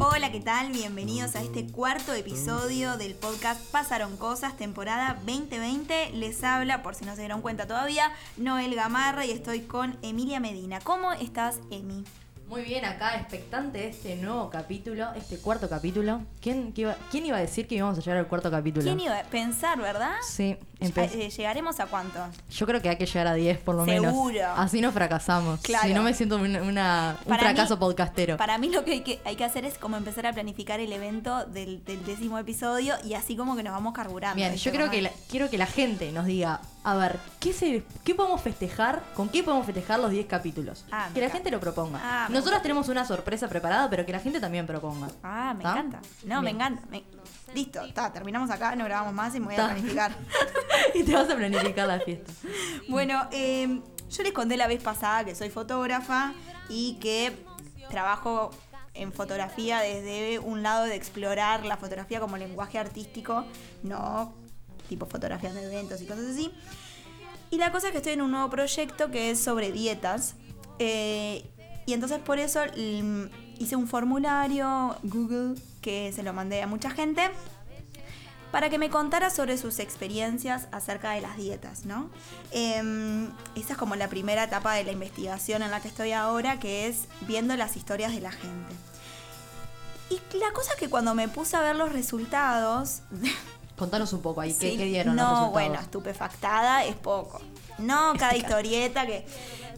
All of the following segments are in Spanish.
Hola, ¿qué tal? Bienvenidos a este cuarto episodio del podcast Pasaron Cosas, temporada 2020. Les habla, por si no se dieron cuenta todavía, Noel Gamarra y estoy con Emilia Medina. ¿Cómo estás, Emi? Muy bien, acá expectante de este nuevo capítulo, este cuarto capítulo. ¿Quién, iba, ¿Quién iba a decir que íbamos a llegar al cuarto capítulo? ¿Quién iba a pensar, verdad? Sí, eh, ¿Llegaremos a cuánto? Yo creo que hay que llegar a 10 por lo menos. Seguro. Así no fracasamos. Claro. Si no me siento una, un fracaso podcastero. Para mí lo que hay, que hay que hacer es como empezar a planificar el evento del, décimo episodio y así como que nos vamos carburando. Bien, yo creo que quiero que la gente nos diga, a ver, ¿qué, se, ¿qué podemos festejar? ¿Con qué podemos festejar los 10 capítulos? Ah, que la gente lo proponga. Ah, Nosotros tenemos una sorpresa preparada, pero que la gente también proponga. Ah, me encanta. No, me encanta. Listo, está, terminamos acá, no grabamos más y me voy a planificar. y te vas a planificar la fiesta. Bueno, em, yo les conté la vez pasada que soy fotógrafa y que trabajo en fotografía desde un lado de explorar la fotografía como lenguaje artístico, no tipo fotografías de eventos y cosas así. Y la cosa es que estoy en un nuevo proyecto que es sobre dietas. Eh, y entonces por eso mm, hice un formulario Google que se lo mandé a mucha gente para que me contara sobre sus experiencias acerca de las dietas, ¿no? Em, esa es como la primera etapa de la investigación en la que estoy ahora, que es viendo las historias de la gente. Y la cosa es que cuando me puse a ver los resultados... Contanos un poco ahí, ¿qué, dieron? No, bueno, estupefactada es poco. No, cada historieta que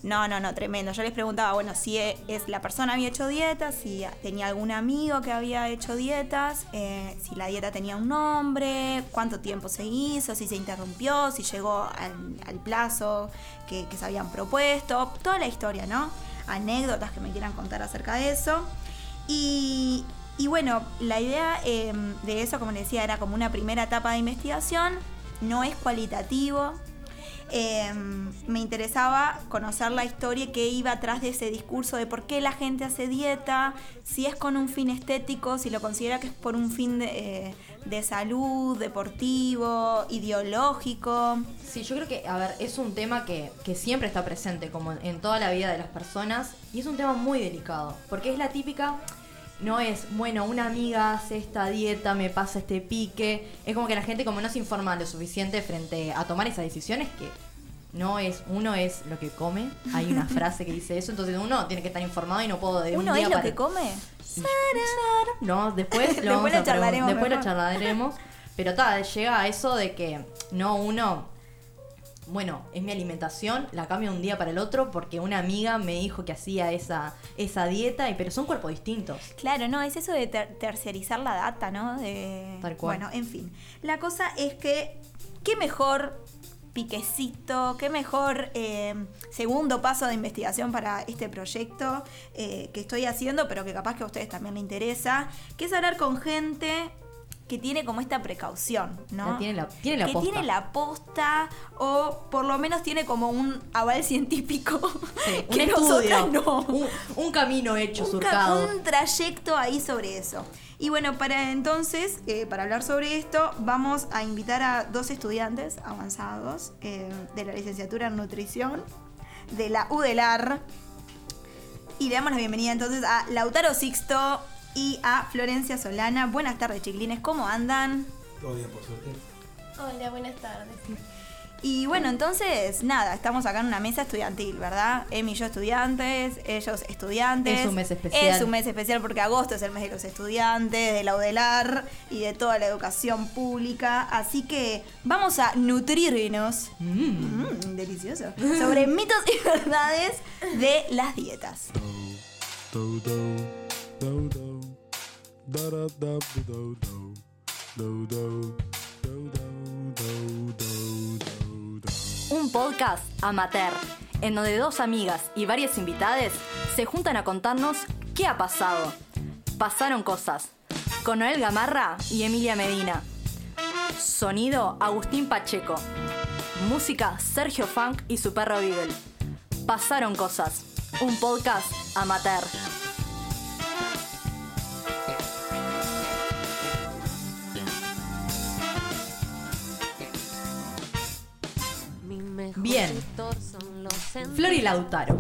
no, no, no, tremendo. Yo les preguntaba, bueno, si e, es la persona había hecho dietas, si tenía algún amigo que había hecho dietas, eh, si la dieta tenía un nombre, cuánto tiempo se hizo, si se interrumpió, si llegó al, plazo que, se habían propuesto, toda la historia, ¿no? Anécdotas que me quieran contar acerca de eso. Y, bueno, la idea em, de eso, como les decía, era como una primera etapa de investigación, no es cualitativo, Em, me interesaba conocer la historia que iba atrás de ese discurso de por qué la gente hace dieta, si es con un fin estético, si lo considera que es por un fin de, eh, salud, deportivo, ideológico. Sí, yo creo que, a ver, es un tema que, que siempre está presente como en toda la vida de las personas y es un tema muy delicado, porque es la típica no es, bueno, una amiga hace esta dieta, me pasa este pique. Es como que la gente como no se informa lo suficiente frente a tomar esas decisiones que no es, uno es lo que come. Hay una frase que dice eso, entonces uno tiene que estar informado y no puedo de ¿Uno es lo que come? No, después lo, después charlaremos. Después lo charlaremos. Pero tal, llega a eso de que no uno bueno, es mi alimentación, la cambio un día para el otro porque una amiga me dijo que hacía esa, esa dieta, y, pero son cuerpos distintos. Claro, no, es eso de terciarizar la data, ¿no? De, Tal cual. Bueno, en fin. La cosa es que, qué mejor piquecito, qué mejor eh, segundo paso de investigación para este proyecto eh, que estoy haciendo, pero que capaz que a ustedes también les interesa, que es hablar con gente que tiene como esta precaución, ¿no? tiene la, tiene la que posta. tiene la posta o por lo menos tiene como un aval científico. un estudio, no. un, camino hecho, un surcado. un trayecto ahí sobre eso. Y bueno, para entonces, eh, para hablar sobre esto, vamos a invitar a dos estudiantes avanzados eh, de la licenciatura en nutrición de la UDELAR. Y le damos la bienvenida entonces a Lautaro Sixto, y a Florencia Solana. Buenas tardes, chiquilines, ¿cómo andan? Todo bien, por suerte. Hola, buenas tardes. Y bueno, entonces, nada, estamos acá en una mesa estudiantil, ¿verdad? Emi y yo estudiantes, ellos estudiantes. Es un mes especial. Es un mes especial porque agosto es el mes de los estudiantes, de la UDELAR y de toda la educación pública. Así que vamos a nutrirnos, mm. Mm, delicioso, sobre mitos y verdades de las dietas. Un podcast amateur, en donde dos amigas y varias invitadas se juntan a contarnos qué ha pasado. Pasaron cosas. Con Noel Gamarra y Emilia Medina. Sonido Agustín Pacheco. Música Sergio Funk y su perro Beagle. Pasaron cosas. Un podcast amateur. Flor y Lautaro.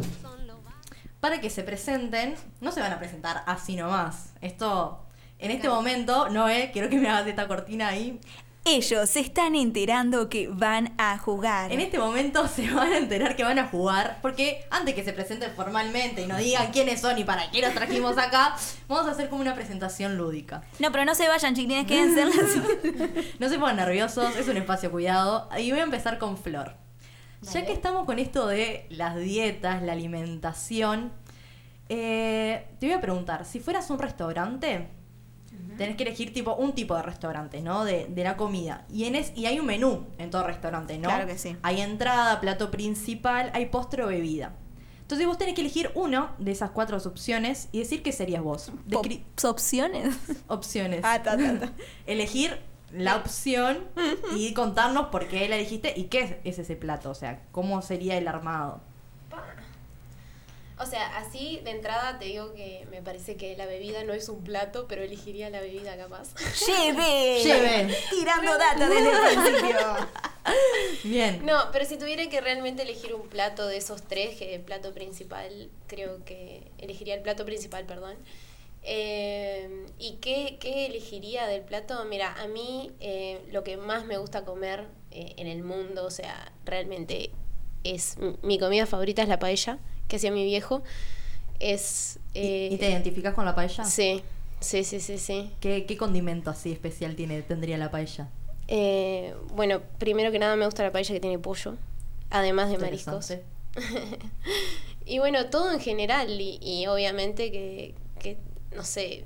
para que se presenten, no se van a presentar así nomás. Esto, en este momento, Noé, quiero que me hagas esta cortina ahí. Ellos se están enterando que van a jugar. En este momento se van a enterar que van a jugar, porque antes que se presenten formalmente y nos digan quiénes son y para qué los trajimos acá, vamos a hacer como una presentación lúdica. No, pero no se vayan, chiquilines, quédense No se pongan nerviosos, es un espacio cuidado. Y voy a empezar con Flor. Ya que estamos con esto de las dietas, la alimentación, eh, te voy a preguntar, si fueras un restaurante, tenés que elegir tipo un tipo de restaurante, ¿no? De, de la comida. Y, en es, y hay un menú en todo restaurante, ¿no? Claro que sí. Hay entrada, plato principal, hay postre o bebida. Entonces vos tenés que elegir uno de esas cuatro opciones y decir qué serías vos. Descri- opciones. opciones. Ah, ta, ta, ta. Elegir la opción y contarnos por qué la elegiste y qué es, es ese plato, o sea, cómo sería el armado. O sea, así de entrada te digo que me parece que la bebida no es un plato, pero elegiría la bebida capaz. Lleve. Lleve. Tirando data desde el principio. Bien. No, pero si tuviera que realmente elegir un plato de esos tres, que el plato principal, creo que elegiría el plato principal, perdón. Eh, ¿Y qué, qué elegiría del plato? Mira, a mí eh, lo que más me gusta comer eh, en el mundo, o sea, realmente es mi comida favorita es la paella que hacía mi viejo. Es ¿Y- eh, ¿Y, te identificas con la paella? Sí, sí, sí, sí, sí. ¿Qué, qué condimento así especial tiene, tendría la paella? Eh, bueno, primero que nada me gusta la paella que tiene pollo, además de mariscos. Y bueno, todo en general, y, y obviamente que, que, no sé,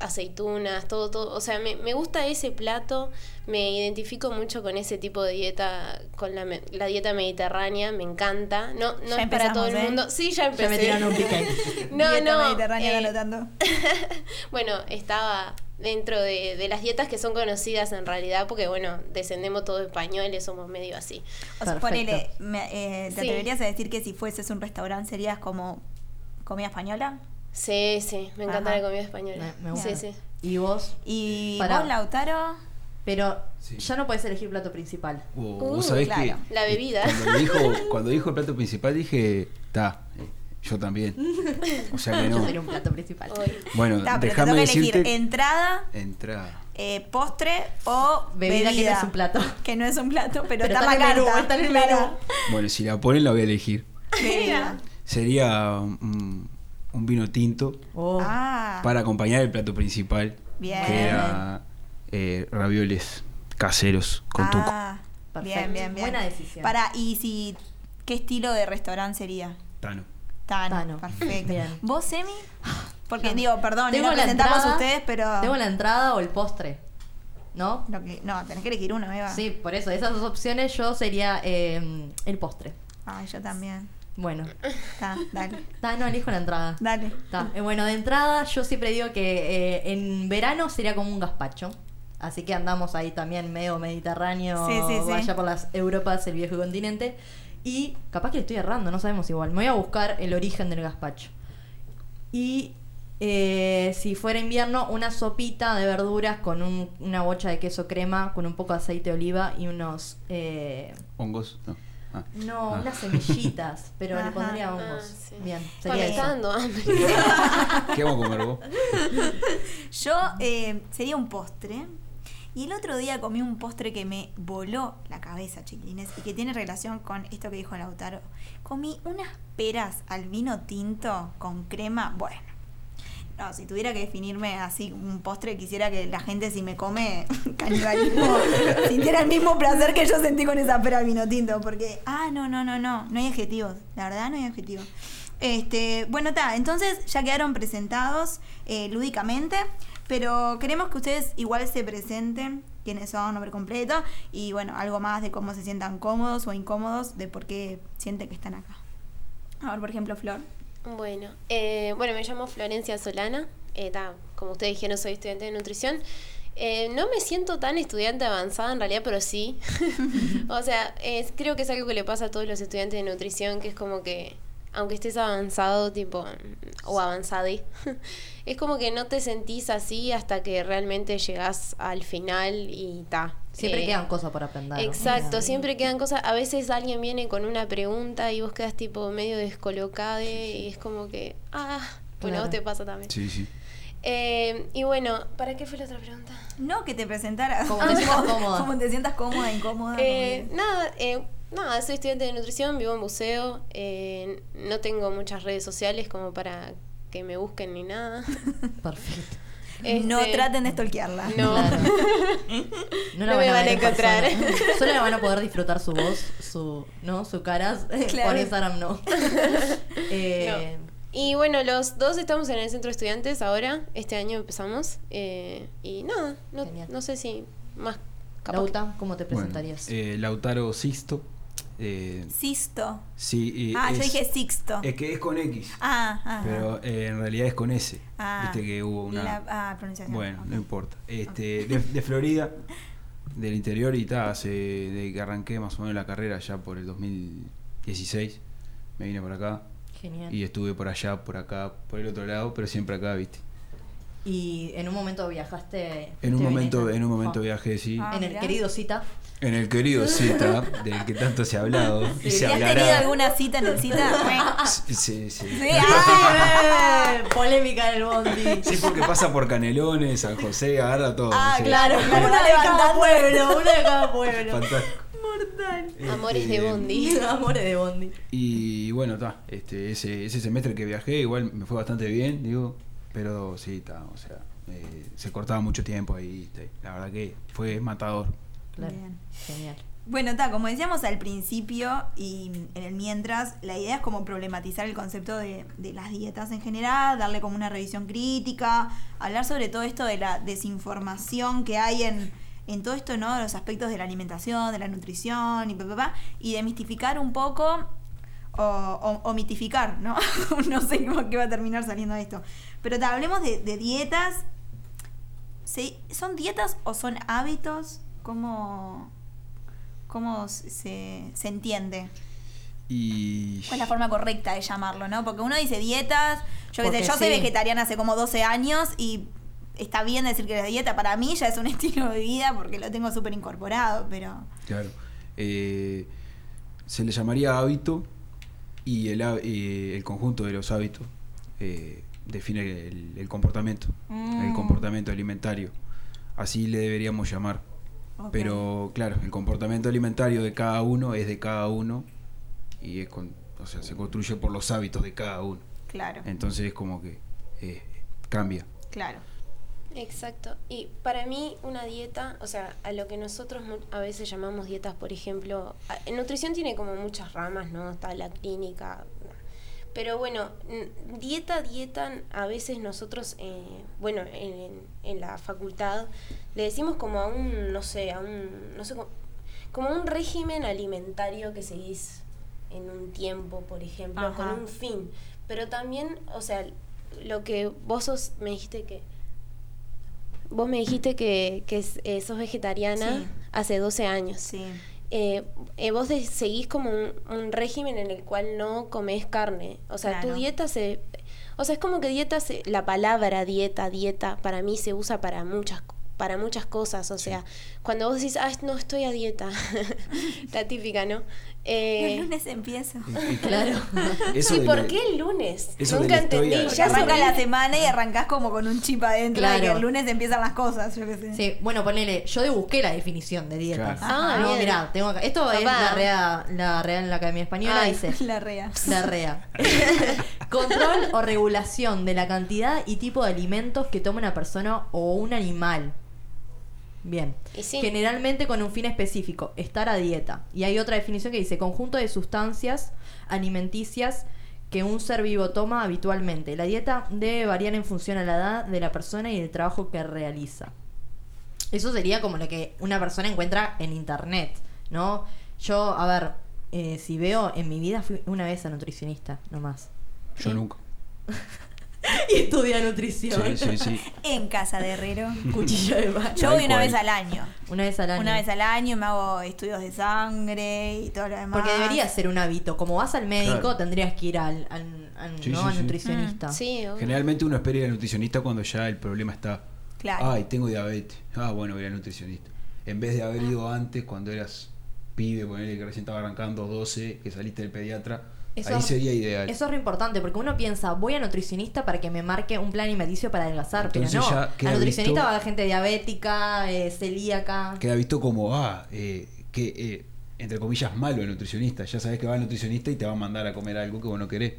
aceitunas, todo, todo. O sea, me, me gusta ese plato, me identifico mucho con ese tipo de dieta, con la, la dieta mediterránea, me encanta. No, no Ya es para todo el ¿eh? mundo. Sí, ya empecé. Ya me tiraron un pique. no, Dieta no. mediterránea eh, anotando. bueno, estaba dentro de, de las dietas que son conocidas en realidad, porque bueno, descendemos todos españoles, somos medio así. O sea, ponele, me- eh, ¿te Sí. atreverías a decir que si fueses un restaurante serías como comida española? Sí, sí, me encanta Ajá. la comida española. Me, me gusta. Sí, sí. ¿Y vos? ¿Y Pará. vos, Lautaro? Pero Sí. ya no podés elegir plato principal. Uh, Uh, vos sabés claro. que La bebida. Cuando dijo, cuando dijo el plato principal dije, ta, eh, yo también. O sea que Yo no. sería un plato principal. Hoy. Bueno, Ta, pero te déjame toca elegir decirte. entrada, Entrada. eh, postre o Bebida bebida. que no es un plato. Que no es un plato, pero, Pero está, está en el menú, está en el menú. Bueno, si la ponen la voy a elegir. Bebida. Sería un, un vino tinto Oh. Ah, para acompañar el plato principal. Bien. Que era eh, ravioles caseros con tuco. ah, Perfecto. bien, bien, bien. Buena decisión. Para, ¿y si qué estilo de restaurante sería? Tano. Tano, Tano. perfecto. Bien. ¿Vos, Emi? Porque digo, perdón, Tengo no la presentarlos entrada, a ustedes, pero Tengo la entrada o el postre. ¿No? lo que- no, tenés que elegir uno, Eva. Sí, por eso, esas dos opciones yo sería eh, el postre. Ay, yo también. Bueno, Está, dale. está, no elijo la entrada. Dale. Está. Eh, bueno, de entrada yo siempre digo que eh, en verano sería como un gazpacho. Así que andamos ahí también medio mediterráneo, Sí, sí, sí. vaya por las Europas, el viejo continente. Y capaz que le estoy errando, no sabemos igual. Me voy a buscar el origen del gazpacho. Y eh, si fuera invierno, una sopita de verduras con un- una bocha de queso crema, con un poco de aceite de oliva y unos... eh, ¿Hongos? No. Ah. no, Ah. unas semillitas, pero le pondría hongos. Ah, sí. Bien, sería eso. está dando hambre. ¿Qué vamos a comer vos? Yo eh, sería un postre. Y el otro día comí un postre que me voló la cabeza, chiquilines, y que tiene relación con esto que dijo Lautaro. Comí unas peras al vino tinto con crema. Bueno, no, si tuviera que definirme así un postre, quisiera que la gente, si me come canibalismo, sintiera el mismo placer que yo sentí con esa pera al vino tinto. Porque, ah, no, no, no, no, no hay adjetivos. La verdad, no hay adjetivos. Este, bueno, está, entonces ya quedaron presentados eh, lúdicamente, pero queremos que ustedes igual se presenten, quiénes son, nombre completo, y bueno, algo más de cómo se sientan cómodos o incómodos, de por qué sienten que están acá. A ver, por ejemplo, Flor. Bueno, eh, bueno, me llamo Florencia Solana. eh, como ustedes dijeron, soy estudiante de nutrición. Eh, no me siento tan estudiante avanzada en realidad, pero sí. o sea, creo que es algo que le pasa a todos los estudiantes de nutrición, que es como que, aunque estés avanzado, tipo, o avanzade, es como que no te sentís así hasta que realmente llegas al final y ta, Siempre Eh, quedan cosas por aprender. Exacto, siempre quedan cosas. A veces alguien viene con una pregunta y vos quedas tipo medio descolocada y es como que, ah, bueno, a Claro. vos te pasa también. Sí, sí. Eh, y bueno, ¿para qué fue la otra pregunta? No, que te presentaras. Como te sientas cómoda. Como te sientas cómoda, incómoda. Eh, nada, eh, nada, soy estudiante de nutrición, vivo en buceo, eh, no tengo muchas redes sociales como para que me busquen ni nada. Perfecto. No Este, traten de stalkearla. No. Claro. No, la No me van a en encontrar. persona. Solo la van a poder disfrutar su voz, su, ¿no? Su caras. Claro. Por Instagram no. Eh, Y bueno, los dos estamos en el centro de estudiantes ahora, este año empezamos. eh, y nada, no, no sé si más capaz. Lauta, ¿cómo te Bueno, presentarías? eh, Lautaro Sixto. Eh, Sisto. sí, Ah, yo es- dije Sixto. Es que es con X. Ah, ah. Pero eh, en realidad es con S. Ah. Viste que hubo una. La- ah, pronunciación. Bueno, no importa. Este, de, de Florida, del interior, y tal, hace de que arranqué más o menos la carrera ya por el 2016. Me vine por acá Genial. y estuve por allá, por acá, por el otro lado, pero siempre acá, ¿viste? Y en un momento viajaste. En un momento, en un momento Oh. viajé, sí. Ah, En el mirá. querido cita. En el querido Cita, del que tanto se ha hablado y se ¿Y has hablará. tenido alguna cita en el cita? Sí, sí, sí. Sí, Polémica del bondi. Sí, porque pasa por Canelones, San José, agarra todo. Ah, sí. claro, claro. Una de cada pueblo, una de cada pueblo. Fantástico. Amores de Este, Bondi. Amores de bondi. Y bueno, está, este, ese, ese semestre que viajé igual me fue bastante bien, digo, pero sí, está, o sea, eh, se cortaba mucho tiempo ahí, la verdad que fue matador. Claro. Bien. Genial. Bueno, está, como decíamos al principio y en el mientras, la idea es como problematizar el concepto de, de las dietas en general, darle como una revisión crítica, hablar sobre todo esto de la desinformación que hay en, en todo esto, ¿no? Los aspectos de la alimentación, de la nutrición y pa, pa, pa, y demistificar un poco o, o- o mitificar, ¿no? no sé cómo qué va a terminar saliendo de esto. Pero ta, hablemos de, de dietas. ¿Se- ¿Son dietas o son hábitos? ¿Cómo, cómo se, se entiende? Y ¿Cuál es la forma correcta de llamarlo, no? Porque uno dice dietas, yo qué sé, yo soy sí. vegetariana hace como 12 años y está bien decir que la dieta para mí ya es un estilo de vida porque lo tengo súper incorporado, pero... claro, eh, se le llamaría hábito y el, eh, el conjunto de los hábitos eh, define el, el comportamiento, el Mm. comportamiento alimentario, así le deberíamos llamar. Pero claro, el comportamiento alimentario de cada uno es de cada uno y es con, o sea, se construye por los hábitos de cada uno. Claro, Entonces es como que eh, cambia. claro. Exacto. Y para mí una dieta, o sea, a lo que nosotros mu- a veces llamamos dietas, por ejemplo, en nutrición tiene como muchas ramas, ¿no? Está la clínica. Pero bueno, dieta, dieta, a veces nosotros, eh, bueno, en, en la facultad le decimos como a un, no sé, a un, no sé, cómo- como un régimen alimentario que seguís en un tiempo, por ejemplo, Ajá. con un fin. Pero también, o sea, lo que vos sos, me dijiste que Vos me dijiste que, que eh, sos vegetariana Sí. hace 12 años. Sí. Eh, eh, vos de- seguís como un, un régimen en el cual no comés carne. O sea, Claro. tu dieta se... O sea, es como que dieta, se, la palabra dieta, dieta, para mí se usa para muchas para muchas cosas, o sea, cuando vos decís, ah, no estoy a dieta, la típica, ¿no? Eh, el lunes empieza. Claro. Eso sí, de ¿por la- qué el lunes? Nunca entendí. Ya arranca la semana y arrancás como con un chip adentro de que Claro. el lunes empiezan las cosas, yo qué sé. Sí, bueno, ponele, yo busqué la definición de dietas. Claro. Ah, no, bien. mirá, tengo acá. Esto es la REA, la REA en la Academia Española, Ay. dice. La rea. La REA. Control o regulación de la cantidad y tipo de alimentos que toma una persona o un animal. Bien. Sí. Generalmente con un fin específico, estar a dieta. Y hay otra definición que dice conjunto de sustancias alimenticias que un ser vivo toma habitualmente. La dieta debe variar en función a la edad de la persona y el trabajo que realiza. Eso sería como lo que una persona encuentra en internet, ¿no? Yo, a ver, eh, si veo en mi vida fui una vez a nutricionista, nomás. Yo nunca. Y estudia nutrición. Sí, sí, sí. En casa de Herrero. Cuchillo de macho. Yo voy una vez al año. Una vez al año. Una vez al año me hago estudios de sangre y todo lo demás. Porque debería ser un hábito. Como vas al médico, Claro. tendrías que ir al, al- al- Sí, ¿no? sí, al sí. nutricionista. Sí, obvio. Generalmente uno espera ir al nutricionista cuando ya el problema está. Claro. Ay, tengo diabetes. Ah, bueno, voy al nutricionista. en vez de haber ido antes cuando eras pibe, ponerle que recién estaba arrancando 12, que saliste del pediatra, Eso- ahí sería ideal. Eso es re importante porque uno piensa, voy a nutricionista para que me marque un plan alimenticio para adelgazar, Entonces pero no. A nutricionista visto- va gente diabética, eh, celíaca. Queda visto como, ah, eh, que, eh, entre comillas, malo el nutricionista. Ya sabes que va el nutricionista y te va a mandar a comer algo que vos no querés.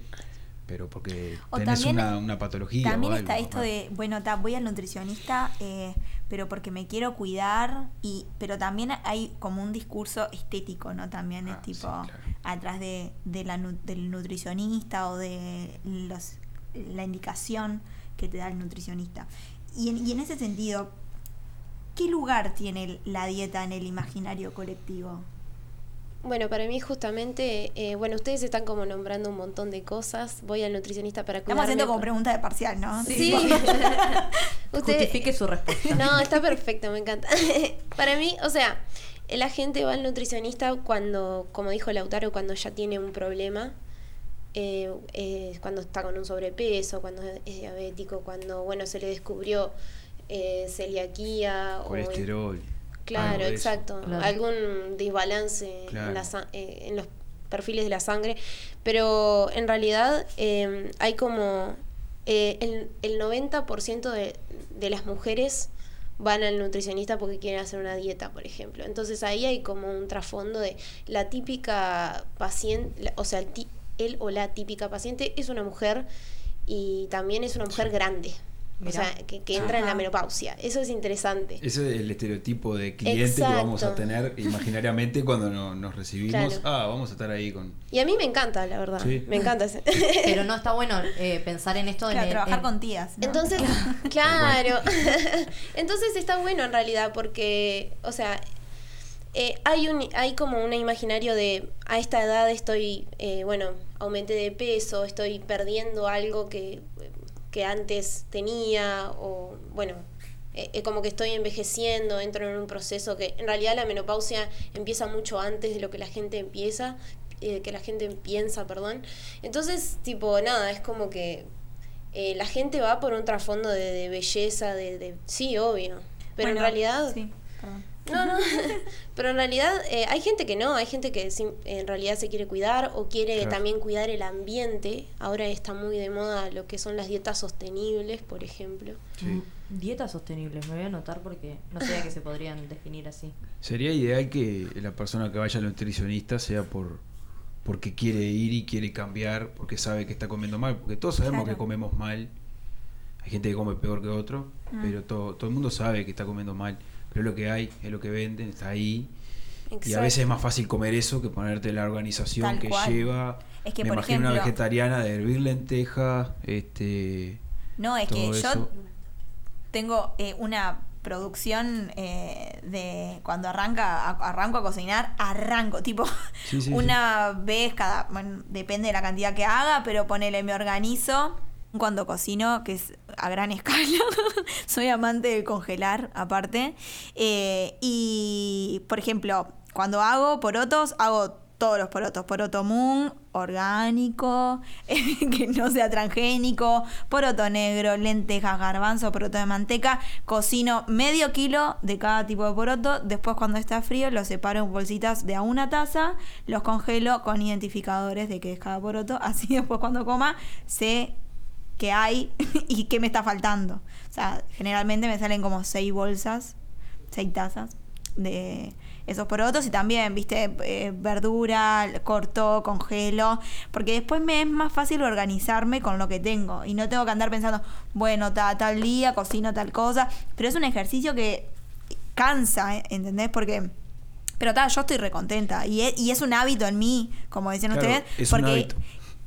Pero porque O tenés también- una, una patología. También o está algo, esto ¿no? de, bueno, ta, voy al nutricionista, eh, pero porque me quiero cuidar, y pero también hay como un discurso estético, ¿no? También es Ah, tipo, sí, claro. atrás de, de la del nutricionista o de los, la indicación que te da el nutricionista. Y en, y en ese sentido, ¿qué lugar tiene la dieta en el imaginario colectivo? Bueno, para mí justamente, eh, bueno, ustedes están como nombrando un montón de cosas. Voy al nutricionista para Estamos cuidarme. haciendo como pregunta de parcial, ¿no? Sí. Usted- Justifique su respuesta. No, está perfecto, me encanta. Para mí, o sea, la gente va al nutricionista cuando, como dijo Lautaro, cuando ya tiene un problema, eh, eh, cuando está con un sobrepeso, cuando es diabético, cuando, bueno, se le descubrió eh, celiaquía o... Claro, exacto. Claro. Algún desbalance Claro. en, la eh, en los perfiles de la sangre. Pero en realidad eh, hay como eh, el, el 90% de, de las mujeres van al nutricionista porque quieren hacer una dieta, por ejemplo. Entonces ahí hay como un trasfondo de la típica paciente, o sea, el ti- él o la típica paciente es una mujer y también es una mujer grande. O sea, que, que entra en la menopausia. Eso es interesante. Ese es el estereotipo de cliente que vamos a tener imaginariamente cuando no- nos recibimos. Claro. Ah, vamos a estar ahí con. Y a mí me encanta, la verdad. Sí. Me encanta. ese- Pero no está bueno eh, pensar en esto de Claro, trabajar en- con tías. ¿no? Entonces, claro. Entonces está bueno en realidad porque, o sea, eh, hay, un, hay como un imaginario de a esta edad estoy, eh, bueno, aumenté de peso, estoy perdiendo algo que, que antes tenía o, bueno, eh, eh, como que estoy envejeciendo, entro en un proceso que en realidad la menopausia empieza mucho antes de lo que la gente empieza, eh, que la gente piensa, perdón. Entonces, tipo, nada, es como que eh, la gente va por un trasfondo de, de belleza, de, de- Sí, obvio. Pero en realidad... Sí, perdón. No, no. Pero en realidad eh, hay gente que no, hay gente que en realidad se quiere cuidar o quiere Claro. también cuidar el ambiente. Ahora está muy de moda lo que son las dietas sostenibles, por ejemplo. Sí. Mm, Dietas sostenibles, me voy a anotar porque no sabía que se podrían definir así. Sería ideal que la persona que vaya al nutricionista sea por porque quiere ir y quiere cambiar, porque sabe que está comiendo mal, porque todos sabemos Claro. que comemos mal. Hay gente que come peor que otro, Mm. pero todo, todo el mundo sabe que está comiendo mal. Pero es lo que hay, es lo que venden, está ahí. Y a Exacto. veces es más fácil comer eso que ponerte la organización Tal que cual. lleva. Es que, Me por imagino una ejemplo- vegetariana de hervir lentejas, este, No, es que yo tengo eh, una producción eh, de cuando arranca a- arranco a cocinar, arranco, tipo Sí, sí, una vez cada, bueno, depende de la cantidad que haga, pero ponele, me organizo cuando cocino, que es a gran escala. Soy amante de congelar, aparte. Eh, y, por ejemplo, cuando hago porotos, hago todos los porotos. Poroto moon, orgánico, que no sea transgénico, poroto negro, lentejas, garbanzo, poroto de manteca. Cocino medio kilo de cada tipo de poroto. Después, cuando está frío, los separo en bolsitas de a una taza. Los congelo con identificadores de qué es cada poroto. Así después, cuando coma, sé qué hay y qué me está faltando. O sea, generalmente me salen como seis bolsas, seis tazas de esos porotos y también, viste, eh, verdura, corto, congelo, porque después me es más fácil organizarme con lo que tengo y no tengo que andar pensando, bueno, ta- tal día cocino tal cosa, pero es un ejercicio que cansa, ¿eh? ¿entendés? Porque... Pero tal, yo estoy recontenta y es, y es un hábito en mí, como decían Claro, ustedes, es un porque hábito.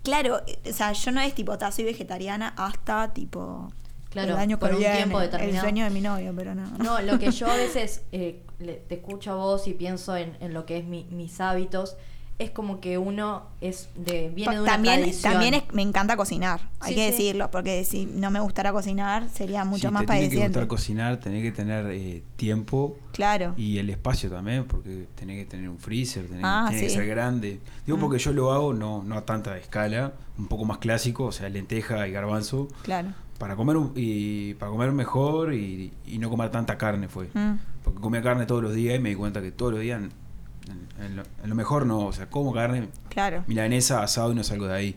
Claro, o sea, yo no es tipo, ta, soy vegetariana hasta tipo Claro, el año por un viene, tiempo el determinado. sueño de mi novio, pero no. No, lo que yo a veces eh, le- te escucho a vos y pienso en, en lo que es mi- mis hábitos, es como que uno es de viene de una también tradición. también es- me encanta cocinar, hay Sí, que sí. decirlo, porque si no me gustara cocinar sería mucho Si más te tiene que gustar cocinar, tenés que tener eh, tiempo Claro. y el espacio también, porque tenés que tener un freezer, tenés, Ah, tiene que ser grande. Digo Mm. porque yo lo hago no, no a tanta escala, un poco más clásico, o sea, lenteja y garbanzo, Claro. para comer un- y para comer mejor y, y no comer tanta carne fue. Mm. Porque comía carne todos los días y me di cuenta que todos los días en, lo, en lo mejor no, o sea, como carne, Claro. milanesa, asado y no salgo de ahí.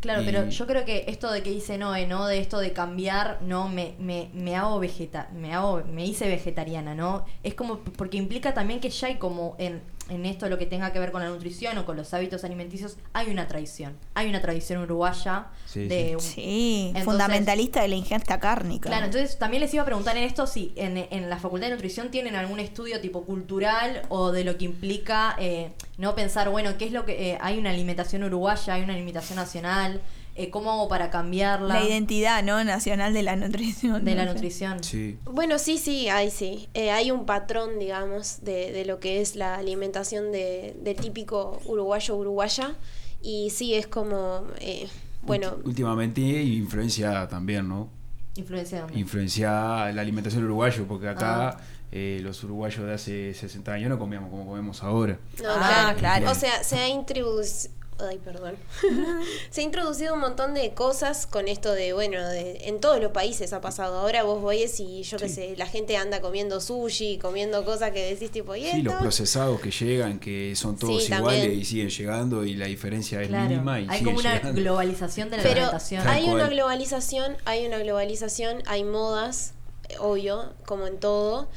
Claro, Y- pero yo creo que esto de que dice Noé, ¿no? De esto de cambiar, no, me, me, me hago vegeta, me hago, me hice vegetariana, ¿no? Es como, porque implica también que ya hay como en, en esto lo que tenga que ver con la nutrición o con los hábitos alimenticios, hay una tradición. Hay una tradición uruguaya Sí, de... Sí, Entonces- fundamentalista de la ingesta cárnica. Claro, entonces también les iba a preguntar en esto si en, en la Facultad de Nutrición tienen algún estudio tipo cultural o de lo que implica eh, no pensar, bueno, ¿qué es lo que eh, hay una alimentación uruguaya, hay una alimentación nacional? Eh, ¿Cómo hago para cambiarla? La identidad, ¿no? Nacional de la nutrición. de la nutrición. Sí. Bueno, sí, sí, hay sí. Eh, hay un patrón, digamos, de, de lo que es la alimentación de, del típico uruguayo uruguaya. Y sí, es como, eh, bueno, Últimamente influencia también, ¿no? Influencia de Influencia la alimentación uruguayo, porque acá Ah. eh, los uruguayos de hace 60 años no comíamos como comemos ahora. No, Ah, claro. claro. O sea, se ha introducido. Ay, perdón. se ha introducido un montón de cosas con esto de, bueno, de, en todos los países ha pasado. Ahora vos ves y yo qué Sí. sé, la gente anda comiendo sushi, comiendo cosas que decís tipo, ¿y Sí, los esto? procesados que llegan, que son todos Sí, iguales también. y siguen llegando y la diferencia es Claro, mínima y hay como una llegando. globalización de la Pero alimentación. Hay una globalización, hay una globalización, hay modas, obvio, como en todo,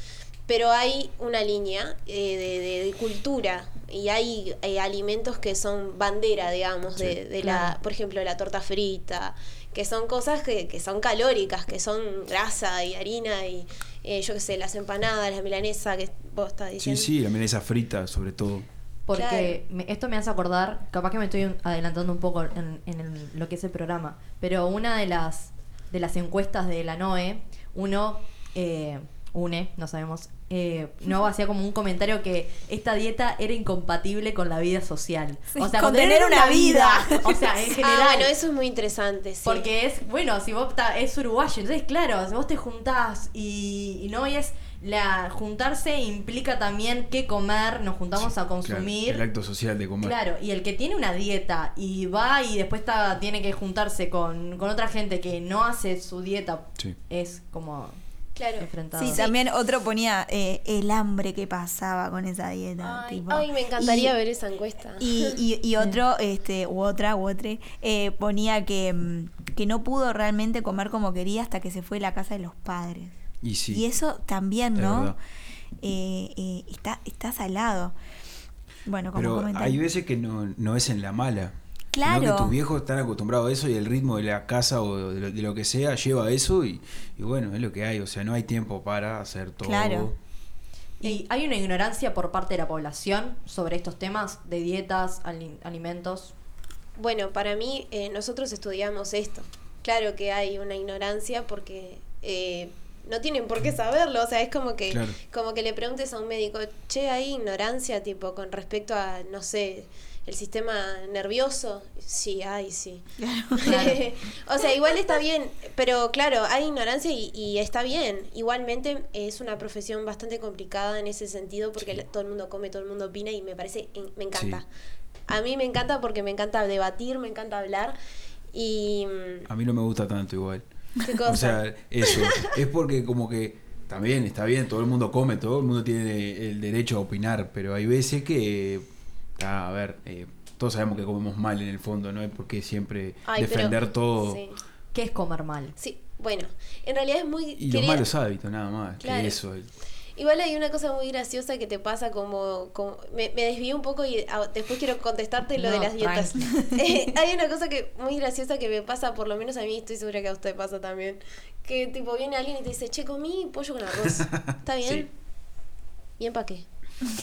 pero hay una línea eh, de, de- de cultura y hay eh, alimentos que son bandera, digamos, de, Sí. de la, Claro. por ejemplo, la torta frita, que son cosas que, que son calóricas, que son grasa y harina y eh, yo qué sé, las empanadas, la milanesa que vos estás Sí, diciendo. sí, la milanesa frita sobre todo. Porque me- esto me hace acordar, capaz que me estoy adelantando un poco en, en el- lo que es el programa, pero una de las de las encuestas de la NOE, uno, eh, une, no sabemos, eh, no hacía como un comentario que esta dieta era incompatible con la vida social. Sí, o sea, con tener una vida. O sea, en general. Ah, bueno, eso es muy interesante, sí. Porque es, bueno, si vos ta- es uruguayo, entonces claro, si vos te juntás y, y no y es la juntarse implica también qué comer, nos juntamos a Claro, consumir. el acto social de comer. Claro, y el que tiene una dieta y va y después tiene que juntarse con, con otra gente que no hace su dieta, Sí. es como claro. enfrentado. Sí, también otro ponía eh, el hambre que pasaba con esa dieta. Ay, tipo. ay, me encantaría Y- ver esa encuesta. Y, y, y otro, este, u otra, u otra, eh, ponía que, mm, que no pudo realmente comer como quería hasta que se fue a la casa de los padres. Y sí. Y eso también, ¿no? Eh, eh, está, está salado. Bueno, como Pero comenté. hay veces que no, no es en la mala. Claro. Sino que tus viejos están acostumbrados a eso y el ritmo de la casa o de lo, de lo que sea lleva a eso y, y bueno, es lo que hay. O sea, no hay tiempo para hacer todo. Claro. Y hay una ignorancia por parte de la población sobre estos temas de dietas, ali- alimentos. Bueno, para mí, eh, nosotros estudiamos esto. Claro que hay una ignorancia porque eh, no tienen por qué saberlo. O sea, es como que, Claro. como que le preguntes a un médico, che, hay ignorancia tipo con respecto a, no sé, el sistema nervioso. Sí, hay, sí. o sea, igual está bien, pero claro, hay ignorancia y, y está bien. Igualmente es una profesión bastante complicada en ese sentido porque Sí. todo el mundo come, todo el mundo opina y me parece, me encanta. Sí. A mí me encanta porque me encanta debatir, me encanta hablar y... A mí no me gusta tanto igual. ¿Qué cosa? O sea, eso. es porque como que también está bien, todo el mundo come, todo el mundo tiene el derecho a opinar, pero hay veces que, ah, a ver, eh, todos sabemos que comemos mal en el fondo, no hay por qué siempre Ay, pero- defender todo Sí. ¿Qué es comer mal? Sí, bueno, en realidad es muy... y los malos hábitos nada más, Claro. que eso. el- Igual hay una cosa muy graciosa que te pasa como... como- me, me desvío un poco y ah, después quiero contestarte lo de las dietas. Eh, hay una cosa que muy graciosa que me pasa, por lo menos a mí, estoy segura que a usted pasa también. Que tipo viene alguien y te dice, che, comí pollo con arroz. ¿Está bien? Sí. ¿Bien para qué?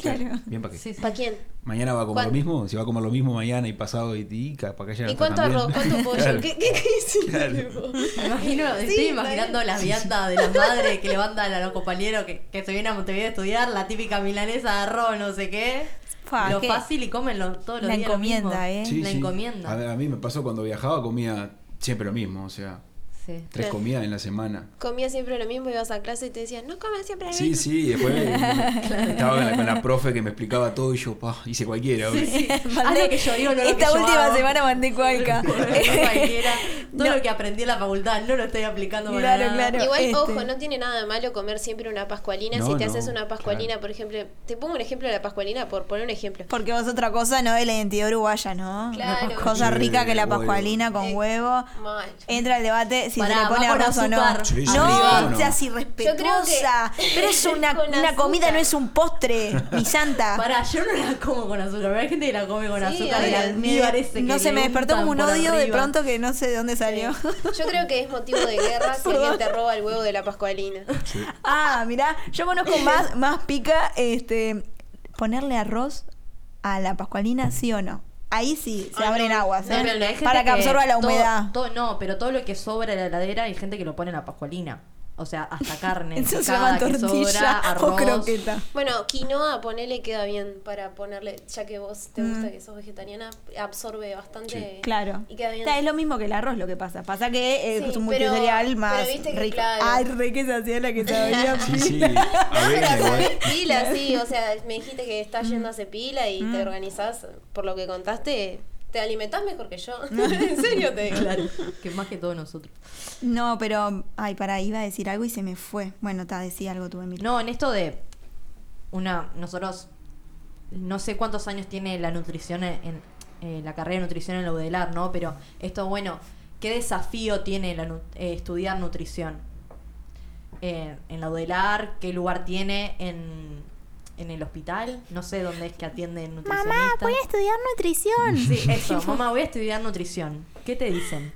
Claro. Bien para qué. Sí, sí. ¿Para quién? Mañana va a comer ¿Cuán- lo mismo, si va a comer lo mismo mañana y pasado y, y para que haya ¿Y cuánto arroz? ¿Cuánto pollo? Claro. ¿Qué, qué, qué hiciste? Claro. Me imagino, Sí, estoy imaginando las viandas de las madres que levantan a los compañeros que, que se vienen a Montevideo a estudiar, la típica milanesa de arroz, no sé qué. Fa, lo qué- fácil y comen todos los La días lo mismo. encomienda, ¿eh? Sí, La sí. encomienda. A, a mí me pasó cuando viajaba, comía siempre lo mismo, o sea, Sí. tres Claro. comidas en la semana. Comías siempre lo mismo, ibas a clase y te decían, no comes siempre lo Sí, mismo. sí, después estaba con la, con la profe que me explicaba todo y yo, pa, hice cualquiera. Sí, sí. Mandé- lo que yo digo, no lo que Esta yo última hago. semana mandé cualca. Cualquiera. Todo No. lo que aprendí en la facultad no lo estoy aplicando para Claro, nada. claro. Igual, este. ojo, no tiene nada de malo comer siempre una pascualina. No, si te no, haces una pascualina, claro. por ejemplo, te pongo un ejemplo de la pascualina por poner un ejemplo. Porque vos otra cosa no es la identidad uruguaya, ¿no? Claro. Cosa Sí, rica que la huevo. pascualina con Eh, huevo. Mal. Entra el debate si Pará, se le pone arroz o no. azúcar. Sí, sí, no, seas irrespetuosa. Pero es una, una comida, no es un postre, mi santa. Pará, yo no la como con azúcar, pero hay gente que la come con Sí, azúcar y ese que no se me despertó como un odio de pronto que no sé de dónde salió. Yo creo que es motivo de guerra si alguien te roba el huevo de la pascualina. ah, mirá, yo conozco más, más pica este ponerle arroz a la pascualina, sí o no. Ahí sí, se Ah, abren no. aguas, No, ¿eh? para que, absorba la todo- humedad. todo- no, pero todo lo que sobra de la heladera hay gente que lo pone en la pascualina. O sea, hasta carne. Eso se llama tortilla sobra, o arroz. croqueta. Bueno, quinoa, ponele queda bien para ponerle, ya que vos te gusta Mm. que sos vegetariana, absorbe bastante. Claro. Y queda bien. Está, es lo mismo que el arroz lo que pasa. Pasa que Sí, es un pero- multiserial más pero viste que, rico. claro. Ay, re que se hacía la que sabía. Sí, sí, igual. sabés pila, sí, o sea, me dijiste que estás yendo a hacer pila y Mm. te organizás, por lo que contaste, te alimentás mejor que yo. en serio te digo. Claro, que más que todos nosotros. No, pero. Ay, para, iba a decir algo y se me fue. Bueno, te decía algo tú, Emilio. No, en esto de una, nosotros no sé cuántos años tiene la nutrición en, en, eh, la carrera de nutrición en la UDELAR, ¿no? Pero esto, bueno, ¿qué desafío tiene la eh, estudiar nutrición? Eh, en la UDELAR, ¿qué lugar tiene en, en el hospital? No sé dónde es que atienden nutricionistas. estudiar nutrición. Sí, eso, mamá, voy a estudiar nutrición. ¿Qué te dicen?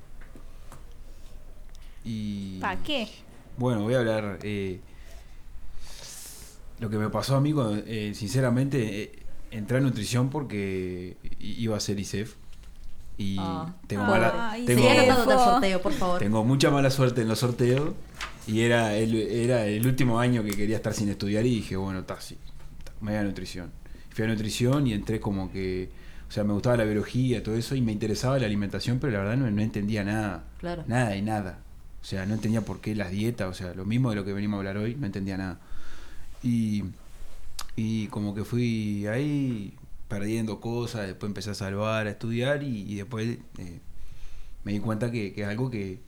Y ¿Para qué? bueno, voy a hablar eh, lo que me pasó a mí, cuando, eh, sinceramente, eh, entré a nutrición porque iba a ser ISEF y Ah. tengo Ah, mala, ISEF. tengo, sorteo, por favor. tengo mucha mala suerte en los sorteos y era el, era el último año que quería estar sin estudiar y dije, bueno, está sí, ta, me voy a nutrición. Fui a nutrición y entré como que, o sea, me gustaba la biología, todo eso y me interesaba la alimentación, pero la verdad no, no entendía nada. Claro. Nada de nada. O sea, no entendía por qué las dietas, o sea, lo mismo de lo que venimos a hablar hoy, no entendía nada. Y, y como que fui ahí perdiendo cosas, después empecé a salvar, a estudiar y, y después eh, me di cuenta que, que es algo que,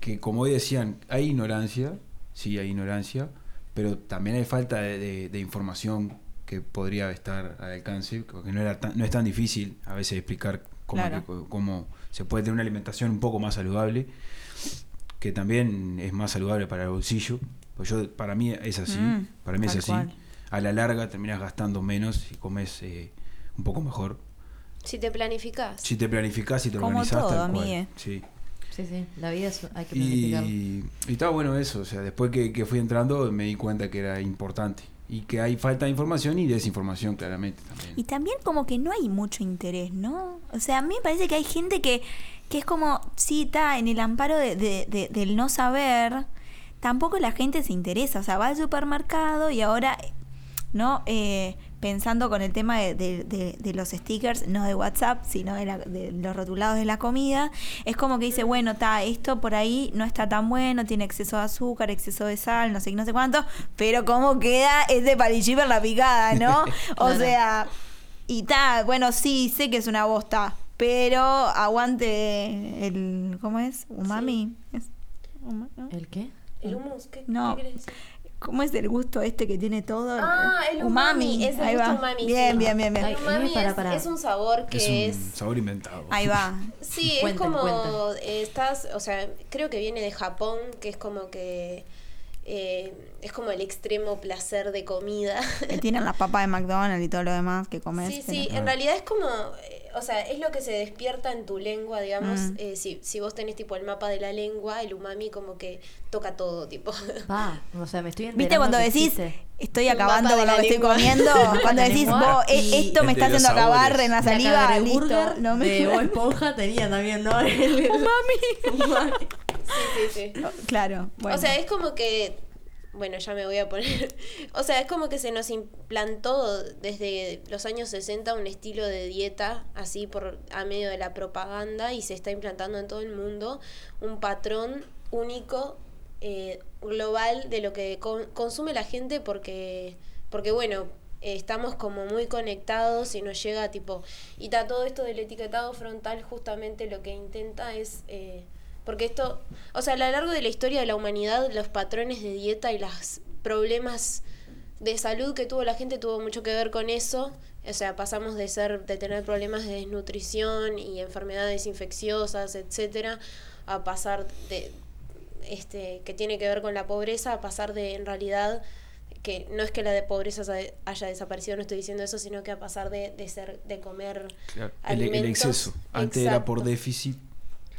que, como hoy decían, hay ignorancia, sí hay ignorancia, pero también hay falta de, de- de información que podría estar al alcance, porque no, era tan- no es tan difícil a veces explicar cómo, Claro. que- cómo se puede tener una alimentación un poco más saludable, que también es más saludable para el bolsillo. Pues yo, para mí es así, Mm, para mí es así. cual. A la larga terminas gastando menos y comes eh, un poco mejor. Si te planificás. Si te planificás y te Como organizás todo, tal cual. amigue. Sí. Sí, sí, la vida es, hay que planificarla. Y, y estaba bueno eso, o sea, después que, que fui entrando me di cuenta que era importante y que hay falta de información y desinformación claramente también. Y también como que no hay mucho interés, ¿no? O sea, a mí me parece que hay gente que, que es como, sí, está en el amparo de, de- de- del no saber, tampoco la gente se interesa, o sea, va al supermercado y ahora, ¿no? Eh, pensando con el tema de, de- de- de los stickers, no de WhatsApp, sino de, la- de los rotulados de la comida, es como que dice, bueno, está, esto por ahí no está tan bueno, tiene exceso de azúcar, exceso de sal, no sé qué, no sé cuánto, pero cómo queda ese palichíper la picada, ¿no? O sea, y está, bueno, sí, sé que es una bosta, pero aguante el, ¿cómo es? Umami. ¿Es? Uma- ¿no? ¿El qué? ¿El hummus? ¿Qué, No. qué querés decir? ¿Cómo es el gusto este que tiene todo? Ah, el umami, es el Ahí gusto va. umami, Bien, sí. bien, bien, bien. Ay, El umami eh, para, es, para. es un sabor que es es... un sabor inventado. Ahí va. Sí, es como cuenten. estás, o sea, creo que viene de Japón, que es como que eh, es como el extremo placer de comida. Que tienen las papas de McDonald's y todo lo demás que comes. Sí, pero- sí, en realidad es como, eh, o sea, es lo que se despierta en tu lengua, digamos. Mm. eh, si, si vos tenés tipo el mapa de la lengua, el umami como que toca todo, tipo. Va, o sea, me estoy enterando ¿Viste cuando decís, estoy acabando con lo que estoy comiendo? Cuando decís, vos, eh, esto me está haciendo acabar en la saliva, listo. burger No me... de Bob Esponja tenía también, ¿no? El- Umami. sí, sí, sí. Claro, bueno. O sea, es como que bueno, ya me voy a poner. o sea, es como que se nos implantó desde los años 60 un estilo de dieta, así por a medio de la propaganda, y se está implantando en todo el mundo un patrón único, eh, global, de lo que con- consume la gente, porque, porque bueno, estamos como muy conectados y nos llega tipo. Y todo esto del etiquetado frontal, justamente lo que intenta es. eh, porque esto, o sea, a lo largo de la historia de la humanidad, los patrones de dieta y los problemas de salud que tuvo la gente tuvo mucho que ver con eso. O sea, pasamos de ser, de tener problemas de desnutrición y enfermedades infecciosas, etcétera, a pasar de este, que tiene que ver con la pobreza, a pasar de en realidad que no es que la de pobreza haya desaparecido, no estoy diciendo eso, sino que a pasar de, de ser, de comer Claro, el, exceso. Antes era por déficit,